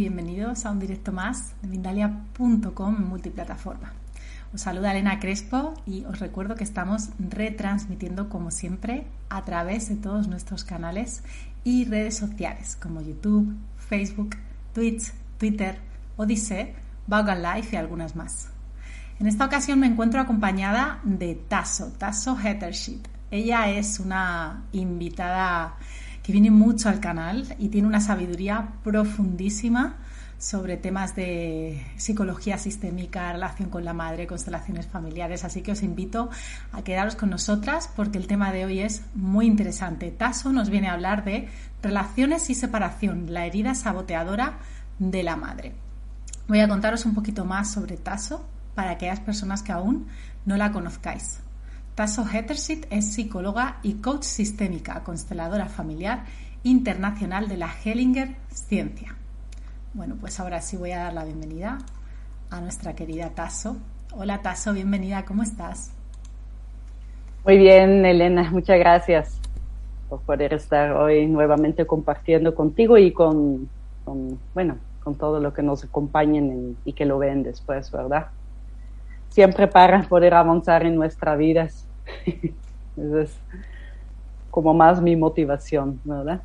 bienvenidos a un directo más de Mindalia.com multiplataforma. Os saluda Elena Crespo y os recuerdo que estamos retransmitiendo como siempre a través de todos nuestros canales y redes sociales como YouTube, Facebook, Twitch, Twitter, Odyssey, Vaughan Life y algunas más. En esta ocasión me encuentro acompañada de Tasso, Tasso Hettership. Ella es una invitada que viene mucho al canal y tiene una sabiduría profundísima sobre temas de psicología sistémica, relación con la madre, constelaciones familiares. Así que os invito a quedaros con nosotras porque el tema de hoy es muy interesante. Tasso nos viene a hablar de relaciones y separación, la herida saboteadora de la madre. Voy a contaros un poquito más sobre Tasso para aquellas personas que aún no la conozcáis. Tasso Hettersit es psicóloga y coach sistémica, consteladora familiar internacional de la Hellinger Ciencia. Bueno, pues ahora sí voy a dar la bienvenida a nuestra querida Tasso. Hola Tasso, bienvenida, ¿cómo estás? Muy bien, Elena, muchas gracias por poder estar hoy nuevamente compartiendo contigo y con, bueno, con todo lo que nos acompañen y que lo ven después, ¿verdad? Siempre para poder avanzar en nuestras vidas. Esa es como más mi motivación, ¿verdad?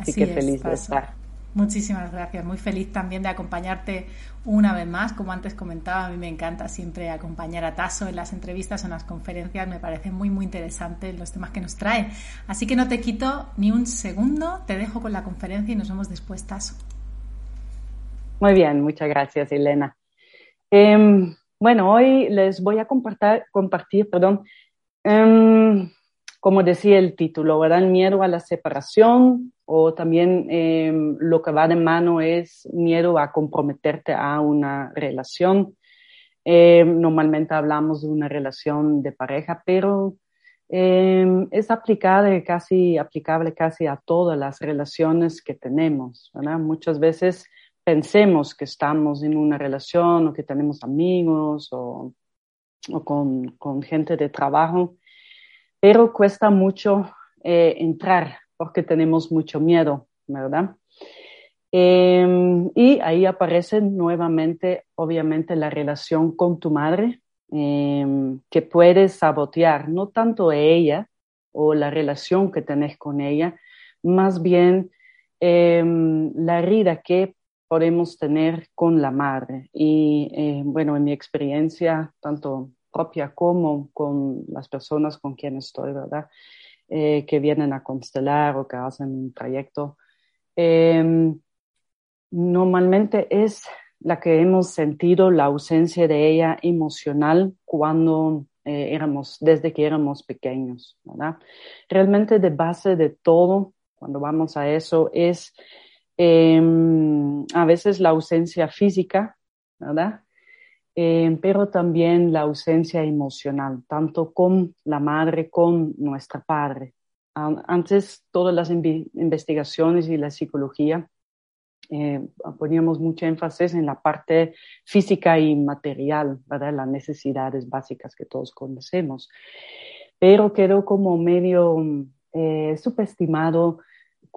Así, que feliz de estar. Muchísimas gracias, muy feliz también de acompañarte una vez más. Como antes comentaba, a mí me encanta siempre acompañar a Tasso en las entrevistas o en las conferencias, me parece muy, muy interesante los temas que nos trae. Así que no te quito ni un segundo, te dejo con la conferencia y nos vemos después, Tasso. Muy bien, muchas gracias, Elena. Em, bueno, hoy les voy a compartir, compartir perdón, em, como decía el título, ¿verdad? El miedo a la separación o también em, lo que va de mano es miedo a comprometerte a una relación. Em, normalmente hablamos de una relación de pareja, pero es aplicable casi, aplicable casi a todas las relaciones que tenemos, ¿verdad? Muchas veces pensemos que estamos en una relación o que tenemos amigos o, o con, con, gente de trabajo, pero cuesta mucho eh, entrar porque tenemos mucho miedo, ¿verdad? Eh, y ahí aparece nuevamente, obviamente, la relación con tu madre, eh, que puedes sabotear, no tanto ella o la relación que tenés con ella, más bien la herida que podemos tener con la madre. Y eh, bueno, en mi experiencia, tanto propia como con las personas con quienes estoy, ¿verdad? Eh, que vienen a constelar o que hacen un trayecto, em, normalmente es la que hemos sentido la ausencia de ella emocional cuando eh, éramos, desde que éramos pequeños, ¿verdad? Realmente de base de todo, cuando vamos a eso, es Em, a veces la ausencia física, ¿verdad? Em, pero también la ausencia emocional, tanto con la madre, con nuestra padre. Antes todas las investigaciones y la psicología eh, poníamos mucho énfasis en la parte física y material, ¿verdad? Las necesidades básicas que todos conocemos. Pero quedó como medio eh, subestimado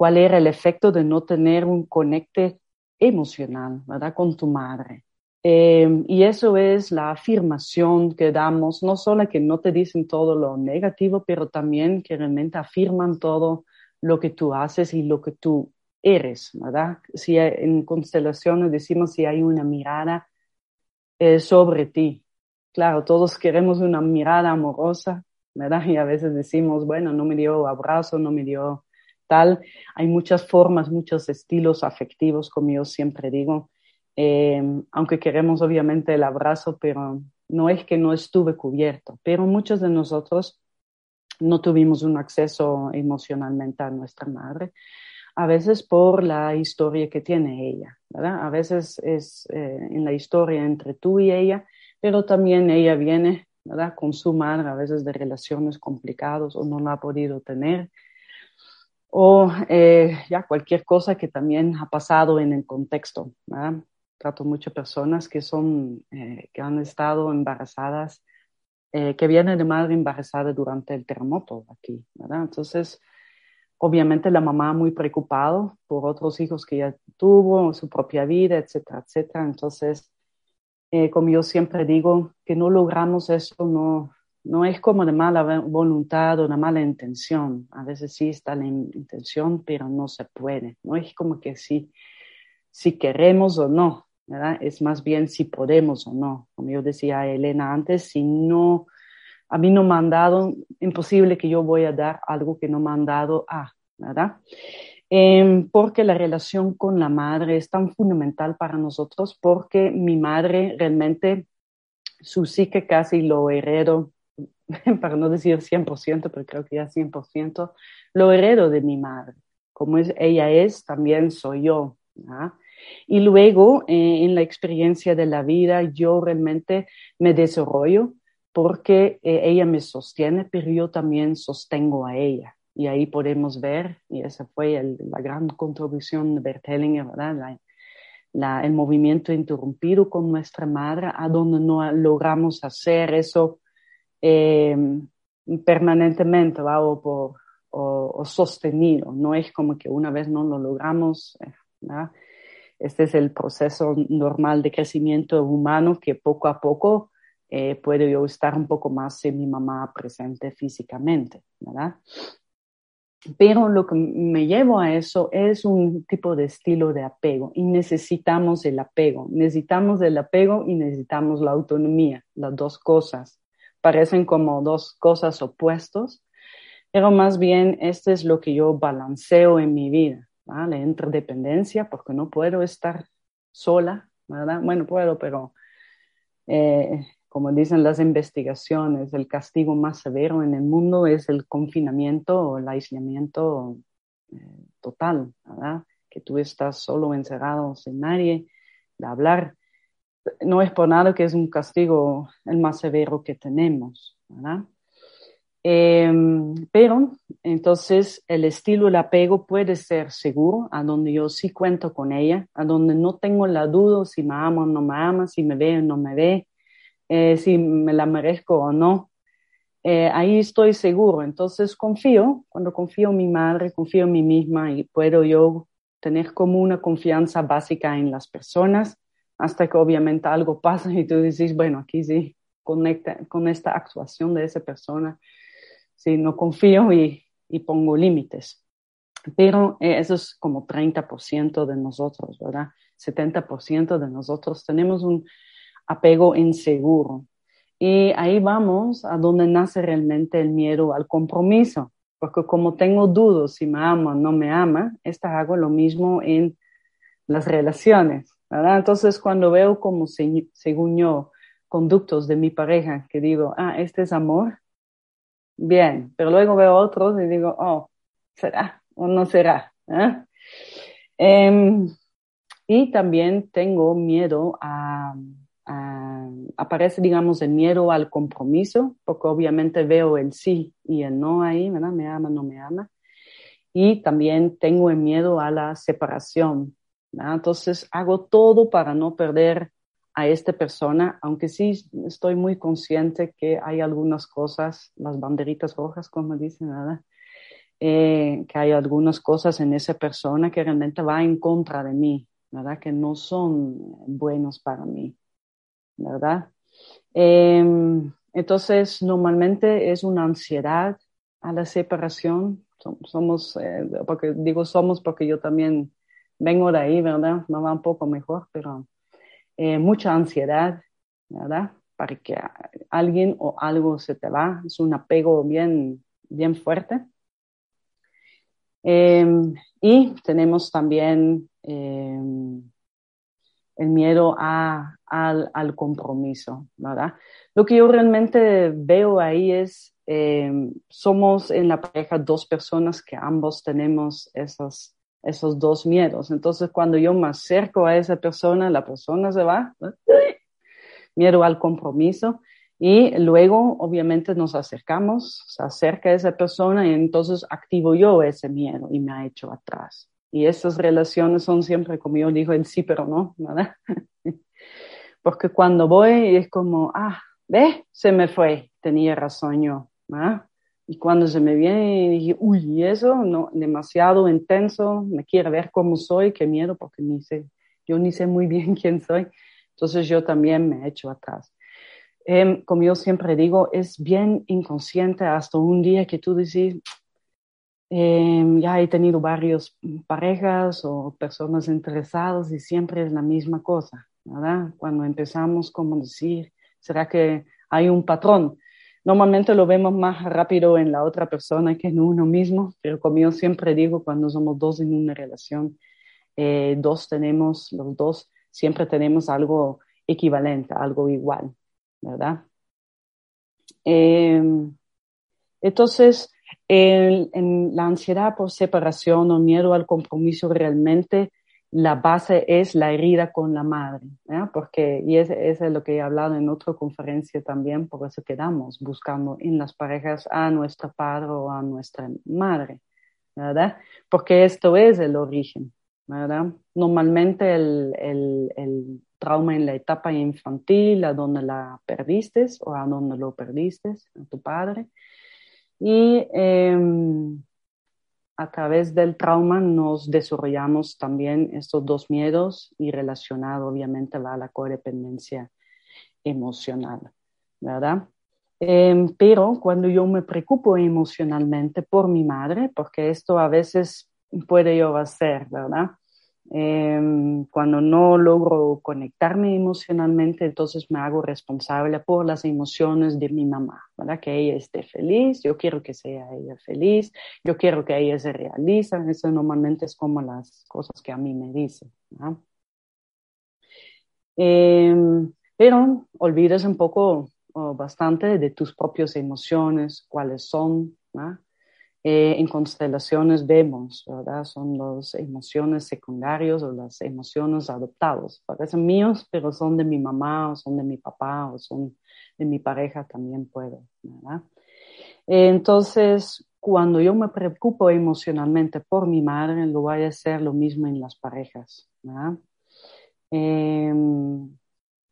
cuál era el efecto de no tener un conecte emocional, ¿verdad? Con tu madre. Eh, y eso es la afirmación que damos, no solo que no te dicen todo lo negativo, pero también que realmente afirman todo lo que tú haces y lo que tú eres, ¿verdad? Si en constelaciones decimos si hay una mirada eh, sobre ti. Claro, todos queremos una mirada amorosa, ¿verdad? Y a veces decimos, bueno, no me dio abrazo, no me dio tal. Hay muchas formas, muchos estilos afectivos, como yo siempre digo, eh, aunque queremos obviamente el abrazo, pero no es que no estuve cubierto, pero muchos de nosotros no tuvimos un acceso emocionalmente a nuestra madre, a veces por la historia que tiene ella, ¿verdad? A veces es eh, en la historia entre tú y ella, pero también ella viene, ¿verdad? Con su madre, a veces de relaciones complicadas o no la ha podido tener, o eh, ya cualquier cosa que también ha pasado en el contexto, ¿verdad? Trato muchas personas que son, eh, que han estado embarazadas eh, que viene de madre embarazada durante el terremoto aquí, ¿verdad? Entonces, obviamente la mamá muy preocupado por otros hijos que ya tuvo, su propia vida, etcétera, etcétera. Entonces, eh, como yo siempre digo, que no logramos eso, no, no es como de mala voluntad o de mala intención. A veces sí está la intención, pero no se puede. No es como que sí, si queremos o no, es más bien si podemos o no. Como yo decía a Elena antes, si no, a mí no me han dado, imposible que yo voy a dar algo que no me han dado a, ¿verdad? Em, porque la relación con la madre es tan fundamental para nosotros, porque mi madre realmente, su psique casi lo heredo, para no decir 100%, pero creo que ya 100%, lo heredo de mi madre. Como es, ella es, también soy yo. ¿verdad? Y luego, eh, en la experiencia de la vida, yo realmente me desarrollo porque eh, ella me sostiene, pero yo también sostengo a ella. Y ahí podemos ver, y esa fue la gran contribución de Bert Hellinger, ¿verdad? el movimiento interrumpido con nuestra madre, a donde no logramos hacer eso eh, permanentemente o, por, o, sostenido. No es como que una vez no lo logramos, ¿verdad? Este es el proceso normal de crecimiento humano que poco a poco eh, puedo yo estar un poco más sin mi mamá presente físicamente, ¿verdad? Pero lo que me llevo a eso es un tipo de estilo de apego y necesitamos el apego, necesitamos el apego y necesitamos la autonomía, las dos cosas. Parecen como dos cosas opuestas, pero más bien este es lo que yo balanceo en mi vida. ¿vale? Interdependencia, porque no puedo estar sola, ¿verdad? Bueno, puedo, pero eh, como dicen las investigaciones, el castigo más severo en el mundo es el confinamiento o el aislamiento eh, total, ¿verdad? Que tú estás solo encerrado sin nadie de hablar. No es por nada que es un castigo el más severo que tenemos, ¿verdad? Em, pero entonces el estilo, el apego puede ser seguro, a donde yo sí cuento con ella, a donde no tengo la duda si me ama o no me ama, si me ve o no me ve, eh, si me la merezco o no. Eh, ahí estoy seguro. Entonces confío, cuando confío en mi madre, confío en mí misma y puedo yo tener como una confianza básica en las personas hasta que obviamente algo pasa y tú dices, bueno, aquí sí, conecta con esta actuación de esa persona ¿sí? no confío y, y pongo límites. Pero eh, eso es como 30% de nosotros, ¿verdad? 70% de nosotros tenemos un apego inseguro. Y ahí vamos a donde nace realmente el miedo al compromiso, porque como tengo dudas si me ama o no me ama, esta hago lo mismo en las relaciones, ¿verdad? Entonces cuando veo como según yo conductos de mi pareja que digo, ah, este es amor, bien, pero luego veo otros y digo, oh, será o no será. ¿eh? Em, y también tengo miedo a, aparece, digamos, el miedo al compromiso, porque obviamente veo el sí y el no ahí, ¿verdad? Me ama, no me ama. Y también tengo el miedo a la separación. Entonces hago todo para no perder a esta persona, aunque sí estoy muy consciente que hay algunas cosas, las banderitas rojas, como dicen, ¿verdad? Eh, que hay algunas cosas en esa persona que realmente va en contra de mí, ¿verdad? Que no son buenos para mí, ¿verdad? Em, entonces, normalmente es una ansiedad a la separación. Somos, eh, porque digo somos porque yo también vengo de ahí, ¿verdad? Me va un poco mejor, pero eh, mucha ansiedad, ¿verdad? para que alguien o algo se te va, es un apego bien, bien fuerte. Em, y tenemos también em, el miedo a, al, compromiso, ¿verdad? Lo que yo realmente veo ahí es, em, somos en la pareja dos personas que ambos tenemos esos, esos dos miedos. Entonces, cuando yo me acerco a esa persona, la persona se va, miedo al compromiso, y luego, obviamente, nos acercamos, se acerca esa persona y entonces activo yo ese miedo y me ha hecho atrás. Y esas relaciones son siempre, como yo digo, el sí, pero no, ¿verdad? Porque cuando voy es como, ah, ve, se me fue, tenía razón yo, ¿verdad? Y cuando se me viene, dije, uy, eso, no, demasiado intenso, me quiere ver cómo soy, qué miedo, porque ni sé, yo ni sé muy bien quién soy. Entonces yo también me echo atrás. Em, como yo siempre digo, es bien inconsciente hasta un día que tú decís, em, ya he tenido varias parejas o personas interesadas y siempre es la misma cosa, ¿verdad? Cuando empezamos, como decir, ¿será que hay un patrón? Normalmente lo vemos más rápido en la otra persona que en uno mismo, pero como yo siempre digo, cuando somos dos en una relación, eh, dos tenemos, los dos siempre tenemos algo equivalente, algo igual. ¿verdad? Em, entonces, en, la ansiedad por separación o miedo al compromiso realmente la base es la herida con la madre, porque, y eso es lo que he hablado en otra conferencia también, por eso quedamos buscando en las parejas a nuestro padre o a nuestra madre, ¿verdad? Porque esto es el origen, ¿verdad? Normalmente el, el, el trauma en la etapa infantil, a donde la perdiste o a donde lo perdiste, a tu padre. Y em, a través del trauma nos desarrollamos también estos dos miedos y relacionado obviamente va a la codependencia emocional, ¿verdad? Em, pero cuando yo me preocupo emocionalmente por mi madre, porque esto a veces puede yo hacer, ¿verdad? Em, cuando no logro conectarme emocionalmente, entonces me hago responsable por las emociones de mi mamá, ¿verdad? Que ella esté feliz, yo quiero que sea ella feliz, yo quiero que ella se realice, eso normalmente es como las cosas que a mí me dicen, em, pero olvides un poco o bastante de tus propias emociones, cuáles son, ¿verdad? Eh, en constelaciones vemos, ¿verdad? Son las emociones secundarias o las emociones adoptadas. Parecen míos, pero son de mi mamá o son de mi papá o son de mi pareja también puedo, ¿verdad? Entonces, cuando yo me preocupo emocionalmente por mi madre, lo voy a hacer lo mismo en las parejas, ¿verdad? Em,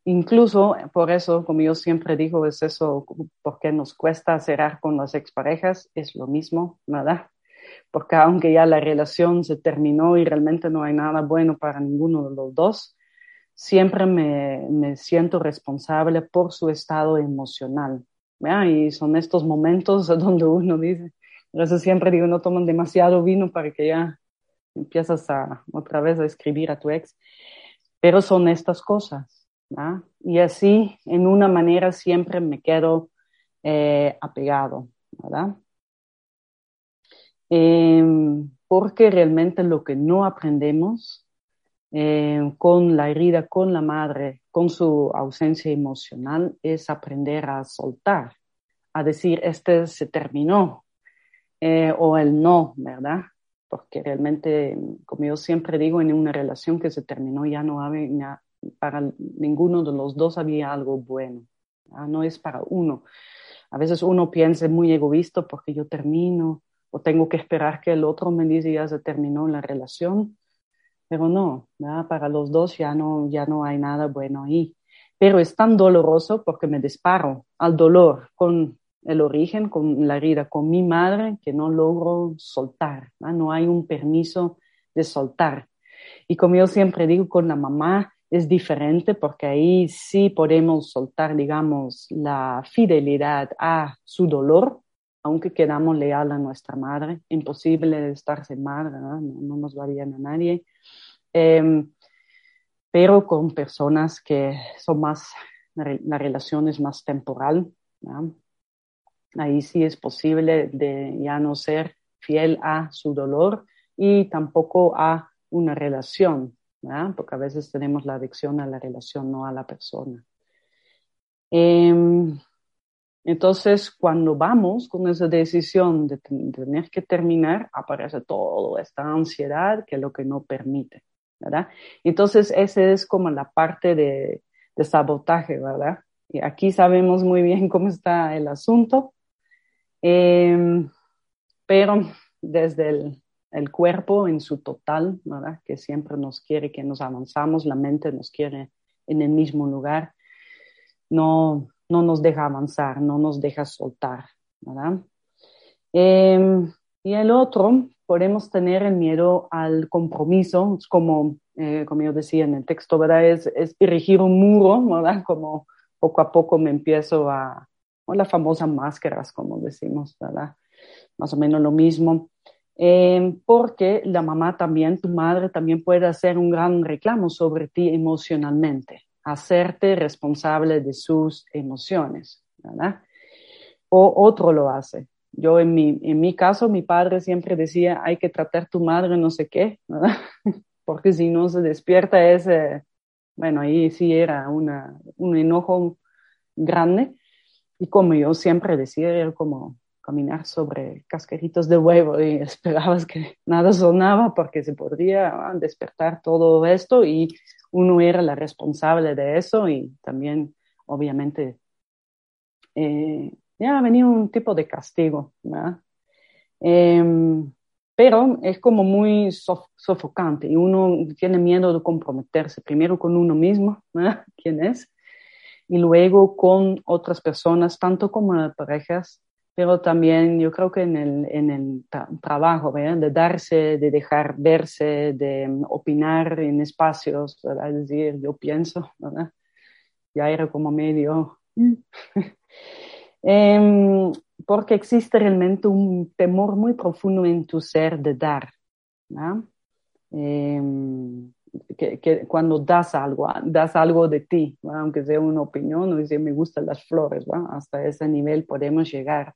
Incluso por eso, como yo siempre digo, es eso, porque nos cuesta cerrar con las exparejas, es lo mismo, ¿verdad? Porque aunque ya la relación se terminó y realmente no hay nada bueno para ninguno de los dos, siempre me, me siento responsable por su estado emocional. ¿verdad? Y son estos momentos donde uno dice, por eso siempre digo, no toman demasiado vino para que ya empiezas a otra vez a escribir a tu ex. Pero son estas cosas y así, en una manera, siempre me quedo eh, apegado, ¿verdad? Em, porque realmente lo que no aprendemos em, con la herida, con la madre, con su ausencia emocional, es aprender a soltar, a decir, este se terminó, eh, o el no, ¿verdad? Porque realmente, como yo siempre digo, en una relación que se terminó ya no hay, para ninguno de los dos había algo bueno. No es para uno. A veces uno piensa muy egoísta porque yo termino o tengo que esperar que el otro me diga ya se terminó la relación. Pero no, para los dos ya no, ya no hay nada bueno ahí. Pero es tan doloroso porque me disparo al dolor con el origen, con la herida, con mi madre, que no logro soltar. no hay un permiso de soltar. Y como yo siempre digo con la mamá, es diferente porque ahí sí podemos soltar, digamos, la fidelidad a su dolor, aunque quedamos leal a nuestra madre. Imposible estar sin madre, ¿no? no, nos va a nadie. Em, pero con personas que son más la, relación es más temporal. Ahí sí es posible de ya no ser fiel a su dolor y tampoco a una relación, porque a veces tenemos la adicción a la relación, no a la persona. Em, entonces, cuando vamos con esa decisión de, tener que terminar, aparece toda esta ansiedad que es lo que no permite. Entonces, esa es como la parte de, sabotaje, ¿verdad? Y aquí sabemos muy bien cómo está el asunto, em, pero desde el, el, cuerpo en su total, ¿verdad? Que siempre nos quiere que nos avanzamos, la mente nos quiere en el mismo lugar, no, no nos deja avanzar, no nos deja soltar, ¿verdad? Em, y el otro, podemos tener el miedo al compromiso, como, eh, como yo decía en el texto, ¿verdad? Es, es erigir un muro, ¿verdad? Como poco a poco me empiezo a, o las famosas máscaras, como decimos, ¿verdad? Más o menos lo mismo. Em, porque la mamá también, tu madre también puede hacer un gran reclamo sobre ti emocionalmente hacerte responsable de sus emociones, ¿verdad? O otro lo hace. Yo en mi, en mi caso, mi padre siempre decía, hay que tratar tu madre no sé qué, ¿verdad? Porque si no se despierta ese, bueno, ahí sí era una, un enojo grande. Y como yo siempre decía, era como caminar sobre casqueritos de huevo y esperabas que nada sonaba porque se podría despertar todo esto y uno era la responsable de eso y también, obviamente, eh, ya venía un tipo de castigo, em, pero es como muy sofocante y uno tiene miedo de comprometerse, primero con uno mismo, quién es, y luego con otras personas, tanto como parejas, pero también yo creo que en el, en el trabajo, de darse, de dejar verse, de opinar en espacios, ¿verdad? es decir, yo pienso, ¿verdad? ya era como medio... eh, porque existe realmente un temor muy profundo en tu ser de dar. Eh, que, que, cuando das algo, das algo de ti, aunque sea una opinión o decir me gustan las flores, hasta ese nivel podemos llegar.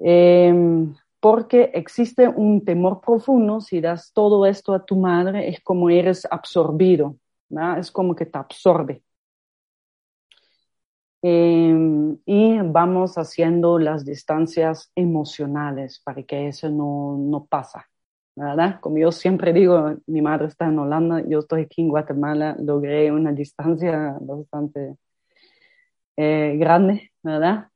Em, porque existe un temor profundo, si das todo esto a tu madre, es como eres absorbido, es como que te absorbe. Em, y vamos haciendo las distancias emocionales para que eso no, no pasa, ¿verdad? Como yo siempre digo, mi madre está en Holanda, yo estoy aquí en Guatemala, logré una distancia bastante eh, grande, ¿verdad?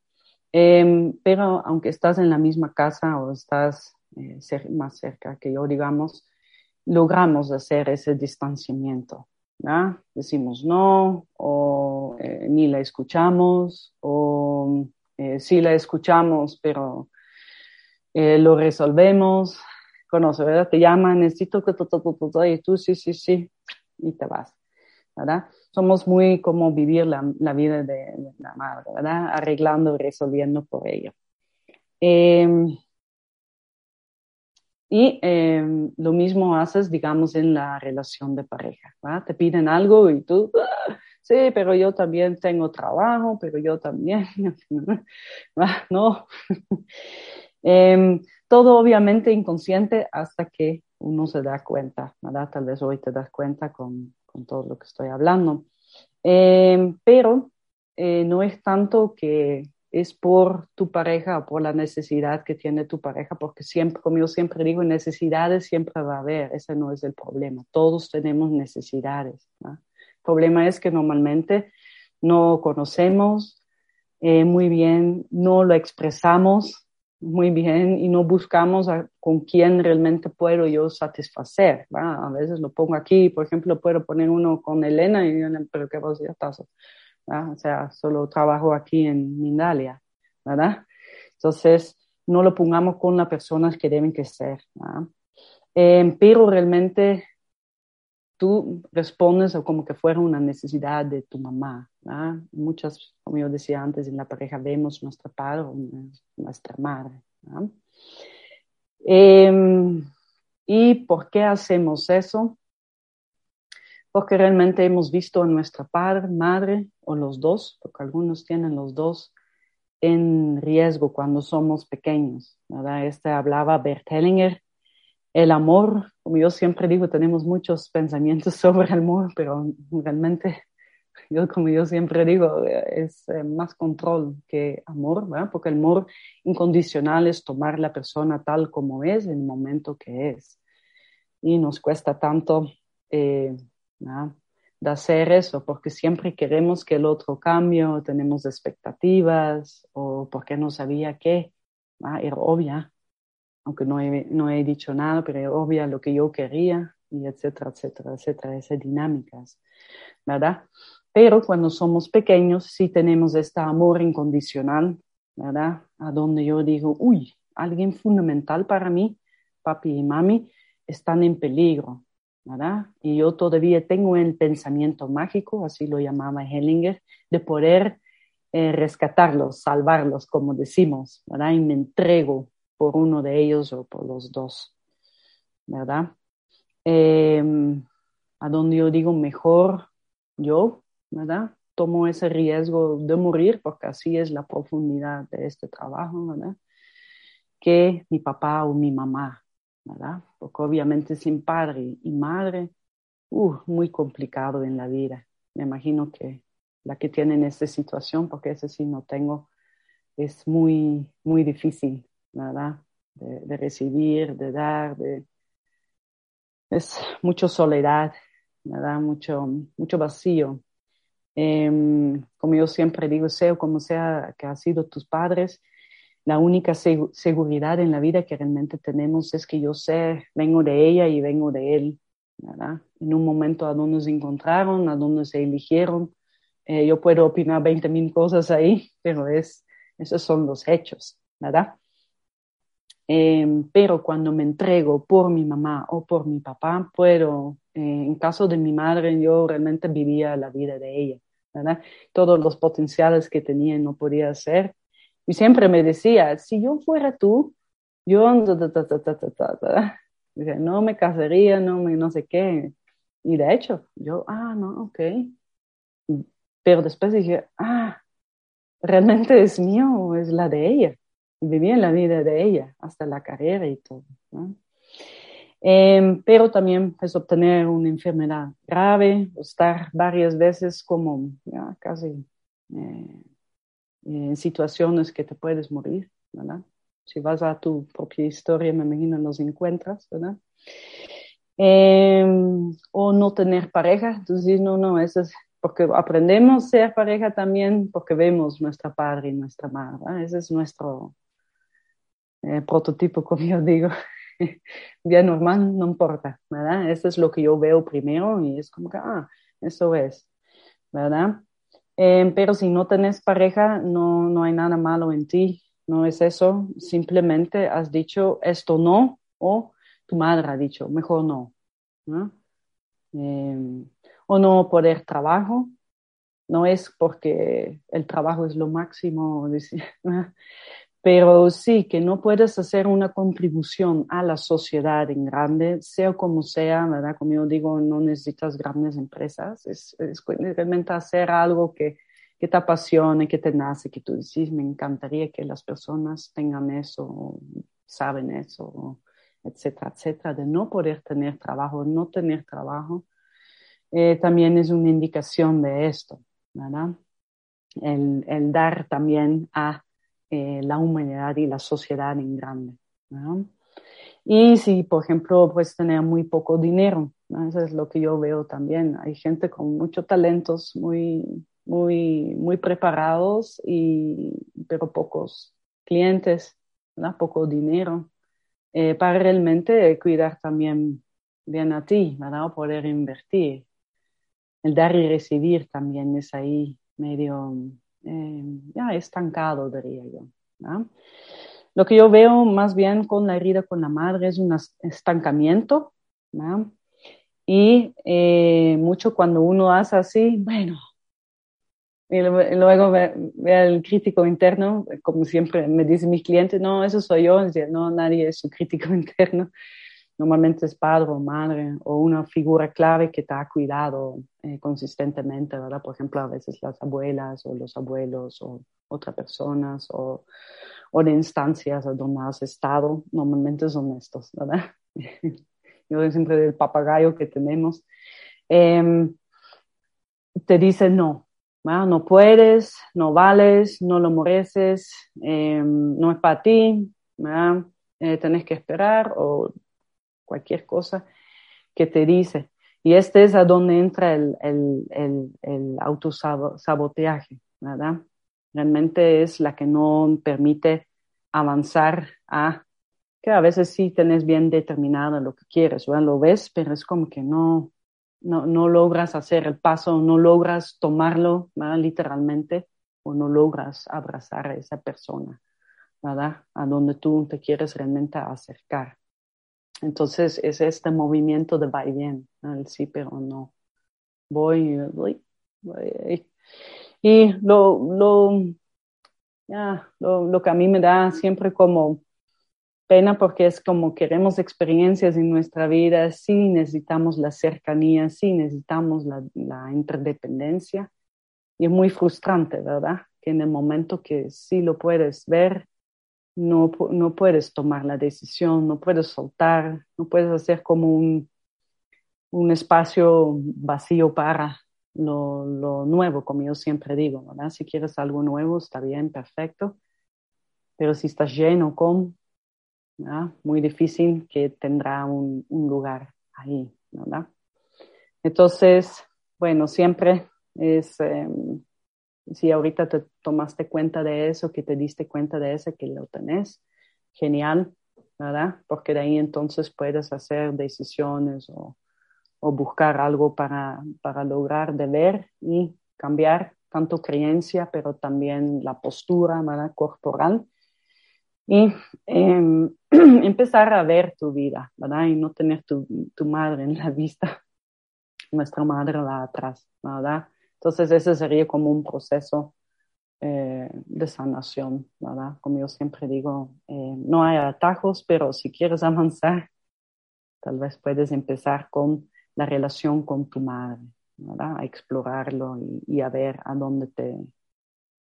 Em, pero aunque estás en la misma casa o estás eh, más cerca que yo, digamos, logramos hacer ese distanciamiento. ¿no? Decimos no, o eh, ni la escuchamos, o eh, sí la escuchamos, pero lo resolvemos. Conoce, ¿verdad? Te llaman, necesito que y tú sí, sí, sí, y te vas, ¿verdad? somos muy como vivir la, la vida de, la madre, ¿verdad? Arreglando resolviendo por ella. Em, y em, lo mismo haces, digamos, en la relación de pareja, ¿verdad? Te piden algo y tú, ah, sí, pero yo también tengo trabajo, pero yo también, ¿no? Em, todo obviamente inconsciente hasta que uno se da cuenta, ¿verdad? Tal vez hoy te das cuenta con, con todo lo que estoy hablando. Eh, pero no es tanto que es por tu pareja o por la necesidad que tiene tu pareja, porque siempre, como yo siempre digo, necesidades siempre va a haber, ese no es el problema, todos tenemos necesidades. El problema es que normalmente no conocemos eh, muy bien, no lo expresamos muy bien y no buscamos con quién realmente puedo yo satisfacer. A veces lo pongo aquí, por ejemplo, puedo poner uno con Elena y yo, pero qué vos ya estás. O sea, solo trabajo aquí en Mindalia, ¿verdad? Entonces, no lo pongamos con las personas que deben que ser. Eh, pero realmente tú respondes como que fuera una necesidad de tu mamá. Muchas, como yo decía antes, en la pareja vemos nuestra padre o nuestra madre. Em, ¿Y por qué hacemos eso? porque realmente hemos visto a nuestra padre, madre o los dos, porque algunos tienen los dos, en riesgo cuando somos pequeños. ¿verdad? Este hablaba Bert Hellinger, el amor, como yo siempre digo, tenemos muchos pensamientos sobre el amor, pero realmente, yo como yo siempre digo, es eh, más control que amor, ¿verdad? porque el amor incondicional es tomar la persona tal como es en el momento que es. Y nos cuesta tanto eh, de hacer eso, porque siempre queremos que el otro cambie, o tenemos expectativas, o porque no sabía qué, era obvia, aunque no he, no he dicho nada, pero obvia lo que yo quería, y etcétera, etcétera, etcétera, esas dinámicas, ¿verdad? Pero cuando somos pequeños sí tenemos este amor incondicional, ¿verdad? A donde yo digo, uy, alguien fundamental para mí, papi y mami, están en peligro, ¿verdad? Y yo todavía tengo el pensamiento mágico, así lo llamaba Hellinger, de poder eh, rescatarlos, salvarlos, como decimos, ¿verdad? Y me entrego por uno de ellos o por los dos, ¿verdad? Em, a donde yo digo mejor yo, ¿verdad? Tomo ese riesgo de morir porque así es la profundidad de este trabajo, ¿verdad? Que mi papá o mi mamá, ¿verdad? Porque obviamente sin padre y madre, uh, muy complicado en la vida. Me imagino que la que tienen esta situación, porque ese sí no tengo, es muy, muy difícil, ¿verdad? De, recibir, de dar, de... Es mucho soledad, ¿verdad? Mucho, mucho vacío. Em, como yo siempre digo, sea como sea que ha sido tus padres, la única seguridad en la vida que realmente tenemos es que yo sé, vengo de ella y vengo de él, ¿verdad? En un momento a donde se encontraron, a donde se eligieron, eh, yo puedo opinar 20 mil cosas ahí, pero es, esos son los hechos, ¿verdad? Em, pero cuando me entrego por mi mamá o por mi papá, puedo, eh, en caso de mi madre, yo realmente vivía la vida de ella, ¿verdad? Todos los potenciales que tenía no podía hacer, y siempre me decía, si yo fuera tú, yo no me casaría, no me no sé qué. Y de hecho, yo, ah, no, ok. Pero después dije, ah, realmente es mío es la de ella. En la vida de ella, hasta la carrera y todo. Eh, pero también es obtener una enfermedad grave, estar varias veces como casi eh, en situaciones que te puedes morir. Si vas a tu propia historia, me imagino los encuentras, ¿verdad? Em, o no tener pareja, entonces no, no, eso es porque aprendemos a ser pareja también porque vemos nuestra padre y nuestra madre, ese es nuestro eh, prototipo, como yo digo. Bien normal, no importa, ¿verdad? Eso es lo que yo veo primero y es como que, ah, eso es, ¿verdad? Eh, pero si no tenés pareja, no, no hay nada malo en ti, no es eso, simplemente has dicho esto no o tu madre ha dicho mejor no. Eh, o no poder trabajo, no es porque el trabajo es lo máximo, pero sí que no puedes hacer una contribución a la sociedad en grande, sea como sea, ¿verdad? Como yo digo, no necesitas grandes empresas, es, es realmente hacer algo que, que te apasione, que te nace, que tú dices, me encantaría que las personas tengan eso, saben eso, etcétera, etcétera, de no poder tener trabajo, no tener trabajo, eh, también es una indicación de esto, ¿verdad? El, el dar también a eh, la humanidad y la sociedad en grande. Y si, por ejemplo, pues tener muy poco dinero, eso es lo que yo veo también. Hay gente con muchos talentos, muy, muy, muy preparados, y, pero pocos clientes, poco dinero, eh, para realmente cuidar también bien a ti, ¿verdad? O poder invertir. El dar y recibir también es ahí medio eh, ya estancado, diría yo. Lo que yo veo más bien con la herida con la madre es un estancamiento. Y eh, mucho cuando uno hace así, bueno, y luego ve, el crítico interno, como siempre me dicen mis clientes, no, eso soy yo, no, nadie es su crítico interno. Normalmente es padre o madre o una figura clave que te ha cuidado eh, consistentemente, ¿verdad? Por ejemplo, a veces las abuelas o los abuelos o otras personas o, o de instancias donde has estado, normalmente son estos, ¿verdad? Yo siempre del papagayo que tenemos. Em, te dice no, no puedes, no vales, no lo mereces, em, no es para ti, eh, tenés que esperar o cualquier cosa que te dice. Y este es a donde entra el, el, el, el autosaboteaje, ¿verdad? Realmente es la que no permite avanzar a que a veces sí tenés bien determinado lo que quieres, ¿verdad? Lo ves, pero es como que no, no, no logras hacer el paso, no logras tomarlo, ¿verdad? Literalmente, o no logras abrazar a esa persona, ¿verdad? A donde tú te quieres realmente acercar. Entonces es este movimiento de va y bien, el sí pero no. Voy, voy, voy. Y lo, lo, ya, lo, lo que a mí me da siempre como pena porque es como queremos experiencias en nuestra vida, sí necesitamos la cercanía, sí necesitamos la, la, interdependencia. Y es muy frustrante, ¿verdad? Que en el momento que sí lo puedes ver, no, no puedes tomar la decisión, no puedes soltar, no puedes hacer como un, un espacio vacío para lo, lo, nuevo, como yo siempre digo, ¿verdad? Si quieres algo nuevo, está bien, perfecto, pero si estás lleno con, muy difícil que tendrá un, lugar ahí, ¿verdad? Entonces, bueno, siempre es... Eh, si ahorita te tomaste cuenta de eso, que te diste cuenta de eso, que lo tenés, genial, ¿verdad? Porque de ahí entonces puedes hacer decisiones o, o buscar algo para, para lograr de ver y cambiar tanto creencia, pero también la postura ¿verdad? corporal y eh, empezar a ver tu vida, ¿verdad? Y no tener tu, tu madre en la vista, nuestra madre va atrás, ¿verdad? Entonces ese sería como un proceso eh, de sanación, ¿verdad? Como yo siempre digo, eh, no hay atajos, pero si quieres avanzar, tal vez puedes empezar con la relación con tu madre, ¿verdad? A explorarlo y, y a ver a dónde te,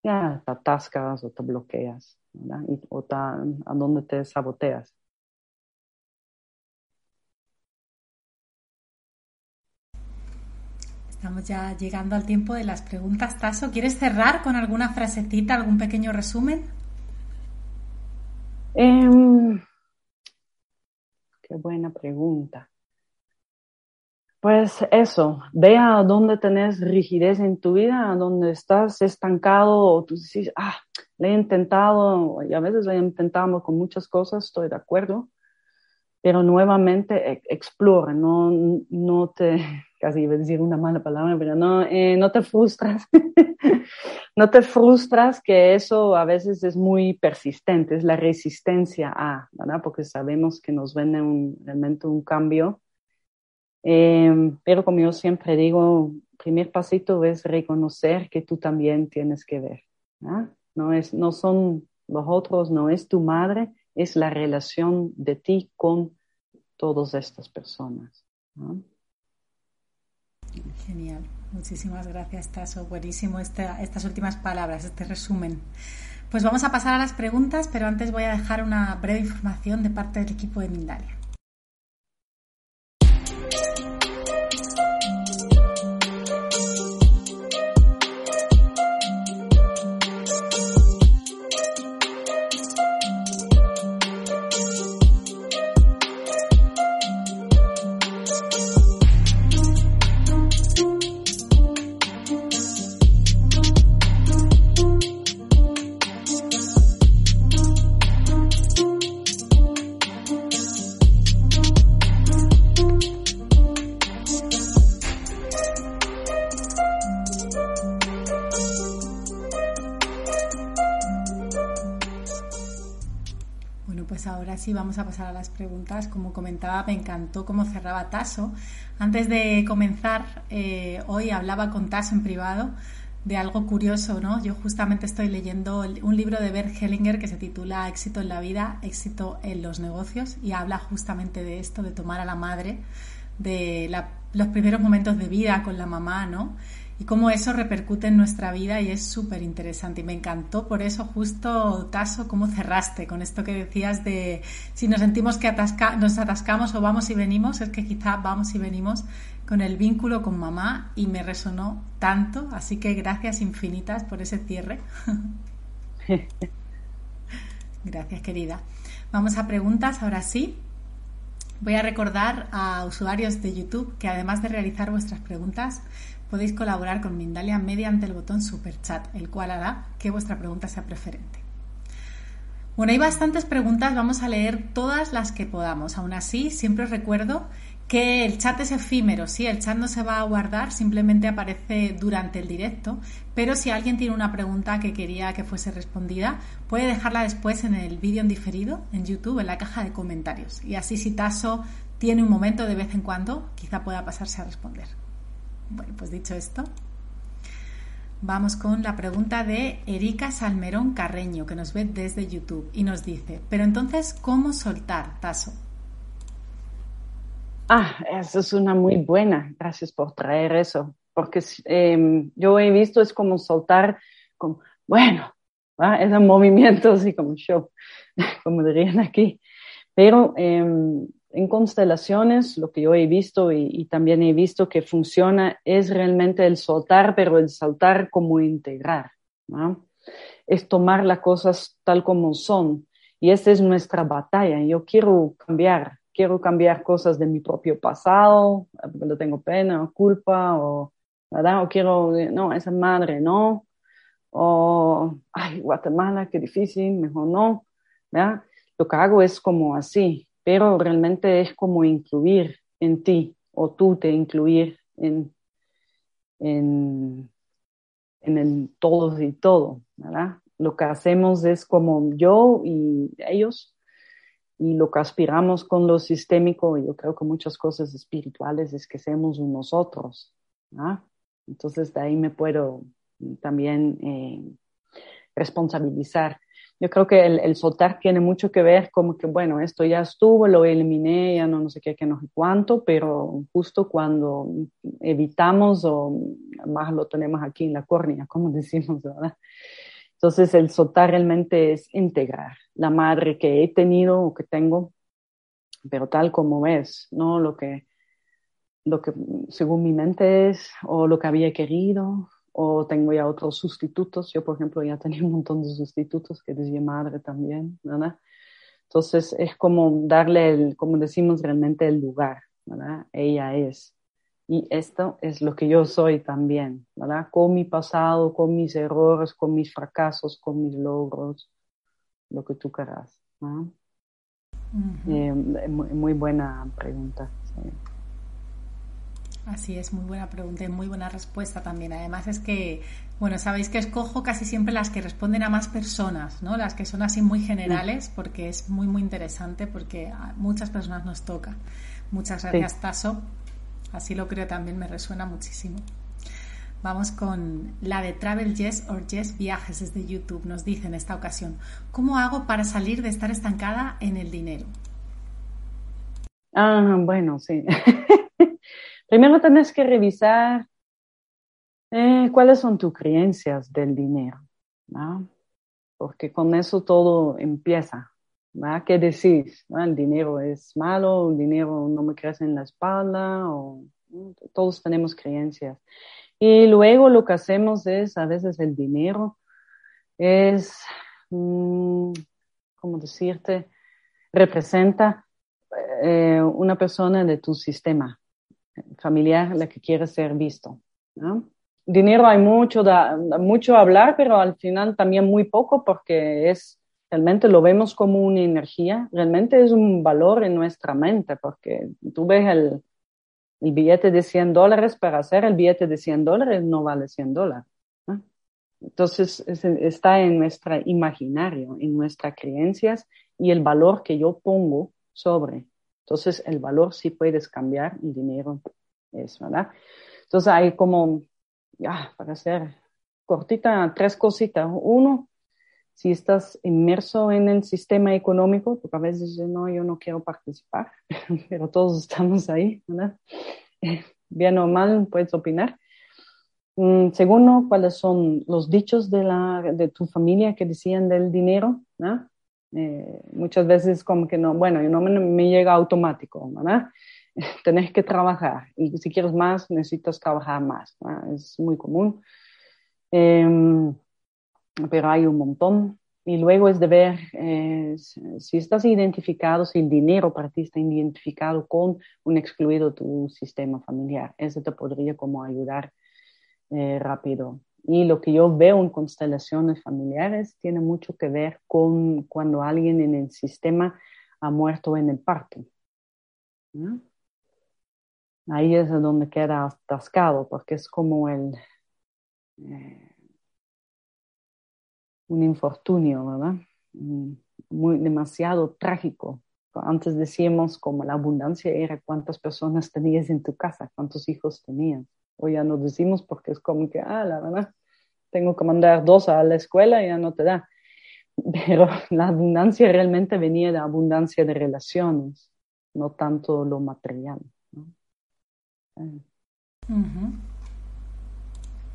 ya, te atascas o te bloqueas, ¿verdad? Y, o ta, a dónde te saboteas. Estamos ya llegando al tiempo de las preguntas. Taso, ¿quieres cerrar con alguna frasecita, algún pequeño resumen? Eh, qué buena pregunta. Pues eso, vea dónde tenés rigidez en tu vida, dónde estás estancado o tú dices, ah, le he intentado, y a veces le intentamos con muchas cosas, estoy de acuerdo, pero nuevamente e, explora, no, no te, casi iba a decir una mala palabra, pero no, eh, no te frustras, no te frustras que eso a veces es muy persistente, es la resistencia a, ¿verdad? Porque sabemos que nos vende un, realmente un cambio eh, pero como yo siempre digo, primer pasito es reconocer que tú también tienes que ver. No, es, no son los otros, no es tu madre, es la relación de ti con todas estas personas. Genial. Muchísimas gracias, Taso. Buenísimo esta, estas últimas palabras, este resumen. Pues vamos a pasar a las preguntas, pero antes voy a dejar una breve información de parte del equipo de Mindalia. Vamos a pasar a las preguntas. Como comentaba, me encantó cómo cerraba Taso. Antes de comenzar, eh, hoy hablaba con Taso en privado de algo curioso, ¿no? Yo justamente estoy leyendo un libro de Bert Hellinger que se titula Éxito en la vida, éxito en los negocios y habla justamente de esto, de tomar a la madre, de los primeros momentos de vida con la mamá, ¿no? Y cómo eso repercute en nuestra vida y es súper interesante. Y me encantó por eso justo, Taso, cómo cerraste con esto que decías de si nos sentimos que nos atascamos o vamos y venimos, es que quizá vamos y venimos con el vínculo con mamá y me resonó tanto, así que gracias infinitas por ese cierre. gracias, querida. Vamos a preguntas, ahora sí. Voy a recordar a usuarios de YouTube que además de realizar vuestras preguntas, podéis colaborar con Mindalia mediante el botón Super Chat, el cual hará que vuestra pregunta sea preferente. Bueno, hay bastantes preguntas, vamos a leer todas las que podamos. Aún así, siempre os recuerdo que el chat es efímero, sí, el chat no se va a guardar, simplemente aparece durante el directo, pero si alguien tiene una pregunta que quería que fuese respondida, puede dejarla después en el vídeo en diferido en YouTube, en la caja de comentarios. Y así si Taso tiene un momento de vez en cuando, quizá pueda pasarse a responder. Bueno, pues dicho esto, vamos con la pregunta de Erika Salmerón Carreño, que nos ve desde YouTube y nos dice, pero entonces, ¿cómo soltar, Taso? Ah, esa es una muy buena. Gracias por traer eso. Porque em, yo he visto es como soltar, como, bueno, es un movimiento así como show, como dirían aquí. Pero em, en constelaciones, lo que yo he visto y, también he visto que funciona es realmente el soltar, pero el soltar como integrar. Es tomar las cosas tal como son. Y esta es nuestra batalla. Yo quiero cambiar, quiero cambiar cosas de mi propio pasado, cuando tengo pena o culpa, o, ¿verdad? o quiero, no, esa madre no, o, ay, Guatemala, qué difícil, mejor no, ¿verdad? Lo que hago es como así, pero realmente es como incluir en ti, o tú te incluir en, en, en todos y todo, ¿verdad? Lo que hacemos es como yo y ellos, y lo que aspiramos con lo sistémico, yo creo que muchas cosas espirituales es que seamos nosotros. Entonces de ahí me puedo también eh, responsabilizar. Yo creo que el, soltar tiene mucho que ver como que, bueno, esto ya estuvo, lo eliminé, ya no, no sé qué, que no sé cuánto, pero justo cuando evitamos o más lo tenemos aquí en la córnea, como decimos, ¿verdad? Entonces, el soltar realmente es integrar la madre que he tenido o que tengo, pero tal como es, no lo que, lo que según mi mente es o lo que había querido o tengo ya otros sustitutos. Yo, por ejemplo, ya tenía un montón de sustitutos que decía madre también, ¿verdad? Entonces, es como darle, el, como decimos realmente, el lugar, ¿verdad? Ella es. Y esto es lo que yo soy también, ¿verdad? Con mi pasado, con mis errores, con mis fracasos, con mis logros, lo que tú. ¿no? Eh, muy, buena pregunta. Así es, muy buena pregunta y muy buena respuesta también. Además es que, bueno, sabéis que escojo casi siempre las que responden a más personas, ¿no? Las que son así muy generales, porque es muy, muy interesante, porque a muchas personas nos toca. Muchas gracias, Taso. Así lo creo también, me resuena muchísimo. Vamos con la de Travel Yes or Yes Viajes desde YouTube. Nos dice en esta ocasión, ¿cómo hago para salir de estar estancada en el dinero? Ah, bueno, sí. Primero tenés que revisar eh, cuáles son tus creencias del dinero, ¿no? porque con eso todo empieza. ¿Qué decís? El dinero es malo, el dinero no me crece en la espalda, todos tenemos creencias. Y luego lo que hacemos es, a veces el dinero es, mm, ¿cómo decirte? Representa eh, una persona de tu sistema familiar la que quiere ser visto. Dinero hay mucho, da, mucho hablar, pero al final también muy poco porque es realmente lo vemos como una energía, realmente es un valor en nuestra mente, porque tú ves el, el billete de 100 dólares, para hacer el billete de 100 dólares no vale 100 dólares. Entonces está en nuestro imaginario, en nuestras creencias y el valor que yo pongo sobre. Entonces el valor sí puedes cambiar, el dinero es, ¿verdad? Entonces hay como, ya, para hacer cortita, tres cositas. Uno, si estás inmerso en el sistema económico, porque a veces no, yo no quiero participar, pero todos estamos ahí, ¿verdad? Bien o mal, puedes opinar. Mm, segundo, cuáles son los dichos de, la, de tu familia que decían del dinero, ¿no? Eh, muchas veces como que no, bueno, no me, me llega automático, ¿verdad? Tenés que trabajar y si quieres más, necesitas trabajar más, es muy común. Em, pero hay un montón. Y luego es de ver eh, si estás identificado, si el dinero para ti está identificado con un excluido tu sistema familiar. Eso te podría como ayudar eh, rápido. Y lo que yo veo en constelaciones familiares tiene mucho que ver con cuando alguien en el sistema ha muerto en el parto. Ahí es donde queda atascado, porque es como el, eh, un infortunio, ¿verdad? Mm, muy demasiado trágico. Antes decíamos como la abundancia era cuántas personas tenías en tu casa, cuántos hijos tenías. Hoy ya no decimos porque es como que, ah, la verdad, tengo que mandar dos a la escuela y ya no te da. Pero la abundancia realmente venía de abundancia de relaciones, no tanto lo material. ¿no?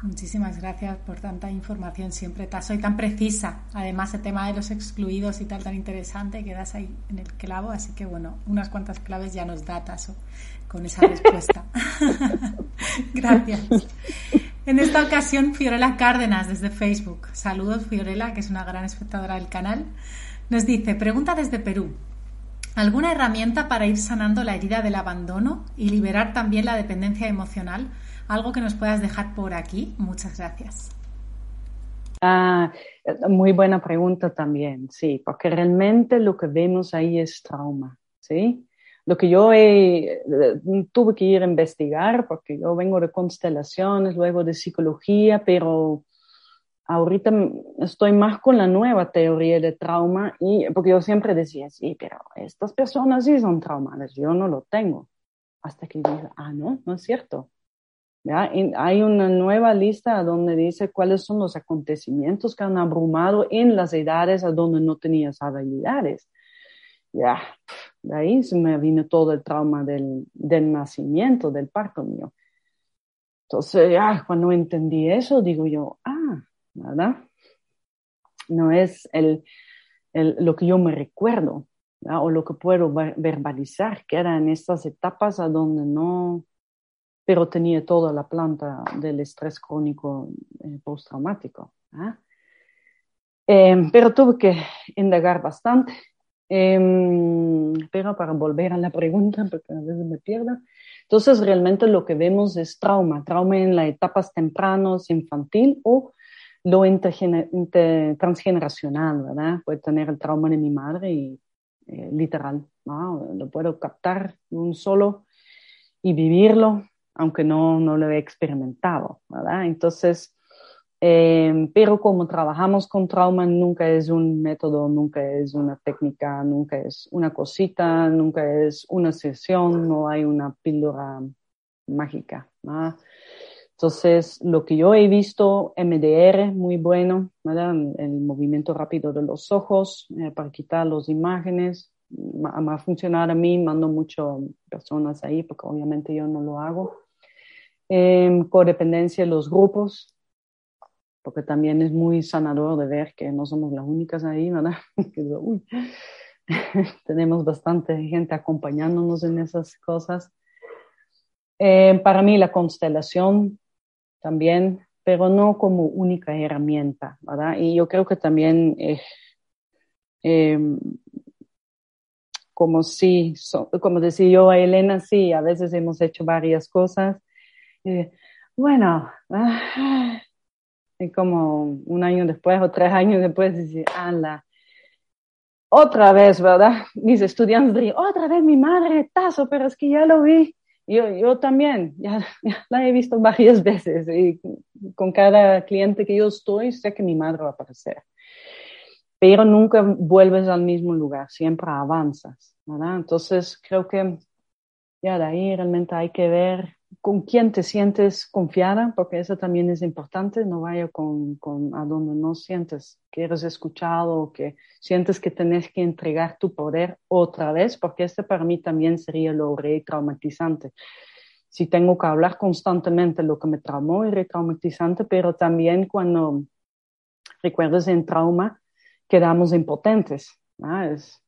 Muchísimas gracias por tanta información siempre. Soy tan precisa. Además, el tema de los excluidos y tal tan interesante, quedas ahí en el clavo. Así que, bueno, unas cuantas claves ya nos da Taso con esa respuesta. gracias. En esta ocasión, Fiorella Cárdenas desde Facebook. Saludos, Fiorella, que es una gran espectadora del canal. Nos dice, pregunta desde Perú. ¿Alguna herramienta para ir sanando la herida del abandono y liberar también la dependencia emocional? ¿Algo que nos puedas dejar por aquí? Muchas gracias. Ah, muy buena pregunta también, sí, porque realmente lo que vemos ahí es trauma, ¿sí? Lo que yo tuve que ir a investigar, porque yo vengo de constelaciones, luego de psicología, pero ahorita estoy más con la nueva teoría de trauma, y, porque yo siempre decía, sí, pero estas personas sí son traumadas, yo no lo tengo. Hasta que dije, ah, no, no es cierto hay una nueva lista donde dice cuáles son los acontecimientos que han abrumado en las edades a donde no tenías habilidades. Ya, de ahí se me vino todo el trauma del, del nacimiento, del parto mío. Entonces, ya, cuando entendí eso, digo yo, ah, ¿verdad? No es el, lo que yo me recuerdo, o lo que puedo verbalizar, que era en estas etapas a donde no, pero tenía toda la planta del estrés crónico eh, postraumático. ¿ah? Em, pero tuve que indagar bastante. Em, pero para volver a la pregunta, porque a veces me pierdo, entonces realmente lo que vemos es trauma, trauma en las etapas tempranas, infantil o lo transgeneracional, ¿verdad? Puede tener el trauma de mi madre y eh, literal, ¿no? lo puedo captar un solo y vivirlo aunque no, no lo he experimentado, ¿verdad? Entonces, eh, pero como trabajamos con trauma, nunca es un método, nunca es una técnica, nunca es una cosita, nunca es una sesión, no hay una píldora mágica. ¿verdad? Entonces, lo que yo he visto, MDR, muy bueno, ¿verdad? el movimiento rápido de los ojos eh, para quitar las imágenes, va a funcionar a mí, mando mucho personas ahí, porque obviamente yo no lo hago eh, codependencia en los grupos, porque también es muy sanador de ver que no somos las únicas ahí, ¿verdad? tenemos bastante gente acompañándonos en esas cosas. Eh, para mí la constelación también, pero no como única herramienta, ¿verdad? Y yo creo que también, eh, em, como si, como decía yo a Elena, sí, a veces hemos hecho varias cosas, bueno, ah, y como un año después o tres años después, dice, anda, otra vez, ¿verdad? Mis estudiantes otra vez mi madre, tazo, pero es que ya lo vi. Yo, yo también, ya, la he visto varias veces y con cada cliente que yo estoy, sé que mi madre va a aparecer. Pero nunca vuelves al mismo lugar, siempre avanzas, ¿verdad? Entonces creo que ya de ahí realmente hay que ver con quién te sientes confiada, porque eso también es importante, no vaya con, con a donde no sientes que eres escuchado, que sientes que tenés que entregar tu poder otra vez, porque este para mí también sería lo re-traumatizante. Si tengo que hablar constantemente lo que me traumó y re-traumatizante, pero también cuando recuerdas en trauma, quedamos impotentes. Es,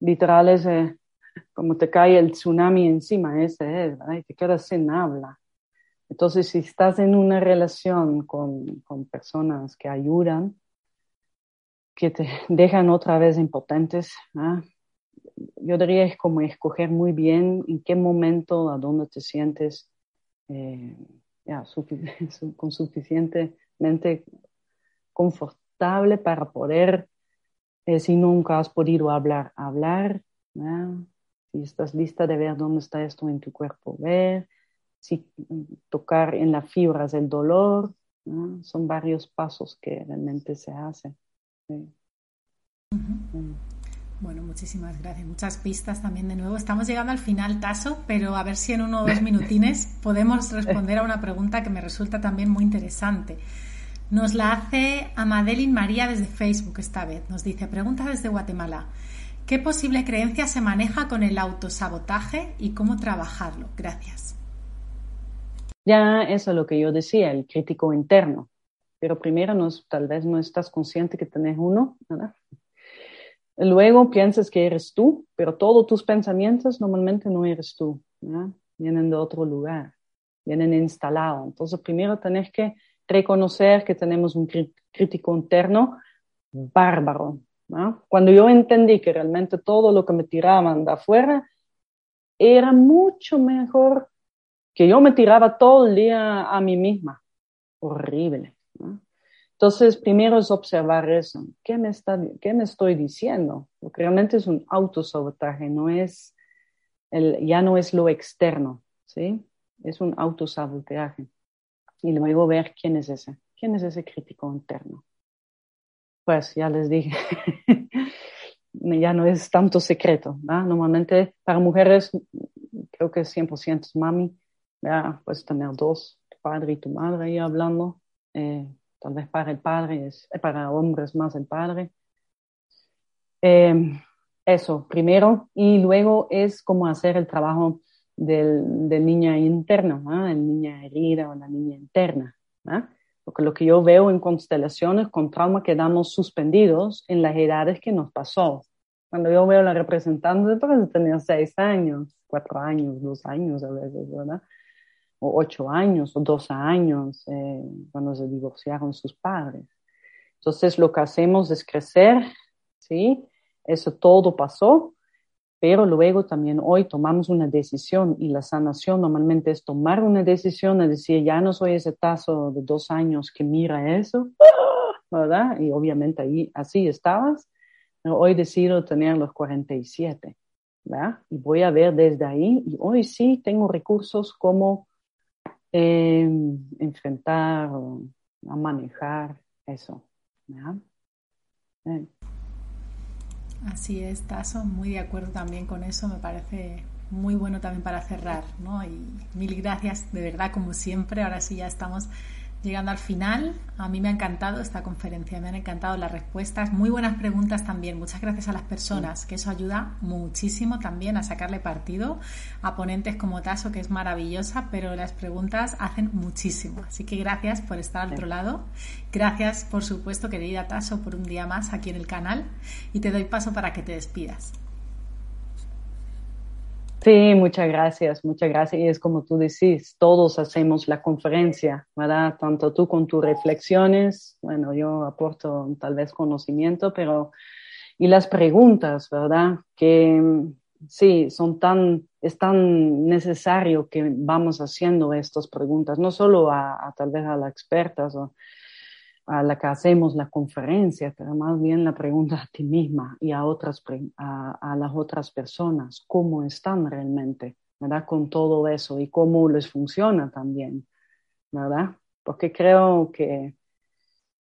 literal, es, como te cae el tsunami encima, ese es, y te quedas sin habla. Entonces, si estás en una relación con, con personas que ayudan, que te dejan otra vez impotentes, yo diría es como escoger muy bien en qué momento, a dónde te sientes eh, con suficientemente confortable para poder, eh, si nunca has podido hablar, hablar, si estás lista de ver dónde está esto en tu cuerpo, ver, si tocar en las fibras del dolor, son varios pasos que realmente se hacen. Bueno, muchísimas gracias. Muchas pistas también de nuevo. Estamos llegando al final, Taso, pero a ver si en uno o dos minutines podemos responder a una pregunta que me resulta también muy interesante. Nos la hace Amadeline María desde Facebook esta vez. Nos dice, pregunta desde Guatemala. ¿Qué posible creencia se maneja con el autosabotaje y cómo trabajarlo? Gracias. Ya eso es lo que yo decía, el crítico interno. Pero primero no, tal vez no estás consciente que tenés uno, ¿verdad? Luego piensas que eres tú, pero todos tus pensamientos normalmente no eres tú, vienen de otro lugar, vienen instalados. Entonces primero tenés que reconocer que tenemos un crítico interno bárbaro, cuando yo entendí que realmente todo lo que me tiraban de afuera era mucho mejor que yo me tiraba todo el día a mí misma. Horrible. Entonces, primero es observar eso. ¿Qué me, está, ¿Qué me estoy diciendo? Porque realmente es un autosabotaje, no es el, ya no es lo externo, ¿sí? Es un autosabotaje. Y luego ver quién es ese, quién es ese crítico interno pues ya les dije, ya no es tanto secreto. Normalmente para mujeres, creo que 100% es mami, ¿verdad? puedes tener dos, tu padre y tu madre ahí hablando. Eh, tal vez para el padre, es, eh, para hombres más el padre. Em, eso, primero, y luego es como hacer el trabajo del, del niña interno, ¿no? el niña herida o la niña interna. Porque lo que yo veo en constelaciones con trauma quedamos suspendidos en las edades que nos pasó. Cuando yo veo la representante, entonces tenía seis años, cuatro años, dos años a veces, ¿verdad? O ocho años, o dos años, eh, cuando se divorciaron sus padres. Entonces lo que hacemos es crecer, ¿sí? Eso todo pasó, pero luego también hoy tomamos una decisión y la sanación normalmente es tomar una decisión de decir, ya no soy ese tazo de dos años que mira eso, ¿verdad? Y obviamente ahí así estabas, pero hoy decido tener los 47, ¿verdad? Y voy a ver desde ahí, y hoy sí tengo recursos como eh, enfrentar o a manejar eso, ¿verdad? Eh. Así es, Taso, muy de acuerdo también con eso, me parece muy bueno también para cerrar, ¿no? Y mil gracias, de verdad, como siempre, ahora sí ya estamos llegando al final. A mí me ha encantado esta conferencia, me han encantado las respuestas, muy buenas preguntas también. Muchas gracias a las personas, que eso ayuda muchísimo también a sacarle partido a ponentes como Taso, que es maravillosa, pero las preguntas hacen muchísimo. Así que gracias por estar al otro lado. Gracias, por supuesto, querida Taso, por un día más aquí en el canal y te doy paso para que te despidas. Sí, muchas gracias, muchas gracias. Y es como tú decís, todos hacemos la conferencia, ¿verdad? Tanto tú con tus reflexiones, bueno, yo aporto tal vez conocimiento, pero y las preguntas, ¿verdad? Que sí, son tan, es tan necesario que vamos haciendo estas preguntas, no solo a, a tal vez a las expertas o a la que hacemos la conferencia, pero más bien la pregunta a ti misma y a, otras, a, las otras personas, cómo están realmente, ¿verdad? Con todo eso y cómo les funciona también, ¿verdad? Porque creo que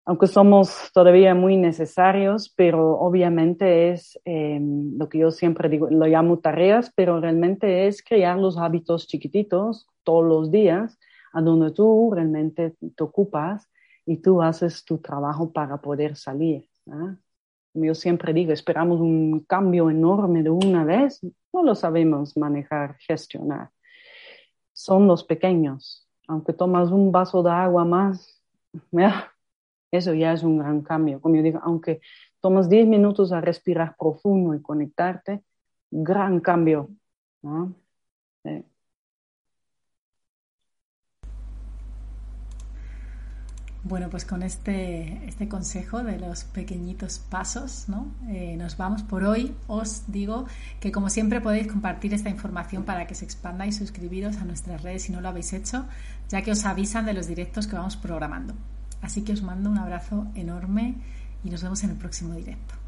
aunque somos todavía muy necesarios, pero obviamente es em, lo que yo siempre digo, lo llamo tareas, pero realmente es crear los hábitos chiquititos todos los días, a donde tú realmente te ocupas y tú haces tu trabajo para poder salir. Como yo siempre digo, esperamos un cambio enorme de una vez, no lo sabemos manejar, gestionar. Son los pequeños. Aunque tomas un vaso de agua más, eso ya es un gran cambio. Como yo digo, aunque tomas 10 minutos a respirar profundo y conectarte, gran cambio. Bueno, pues con este, este consejo de los pequeñitos pasos, ¿no? Eh, nos vamos por hoy. Os digo que como siempre podéis compartir esta información para que se expanda y suscribiros a nuestras redes si no lo habéis hecho, ya que os avisan de los directos que vamos programando. Así que os mando un abrazo enorme y nos vemos en el próximo directo.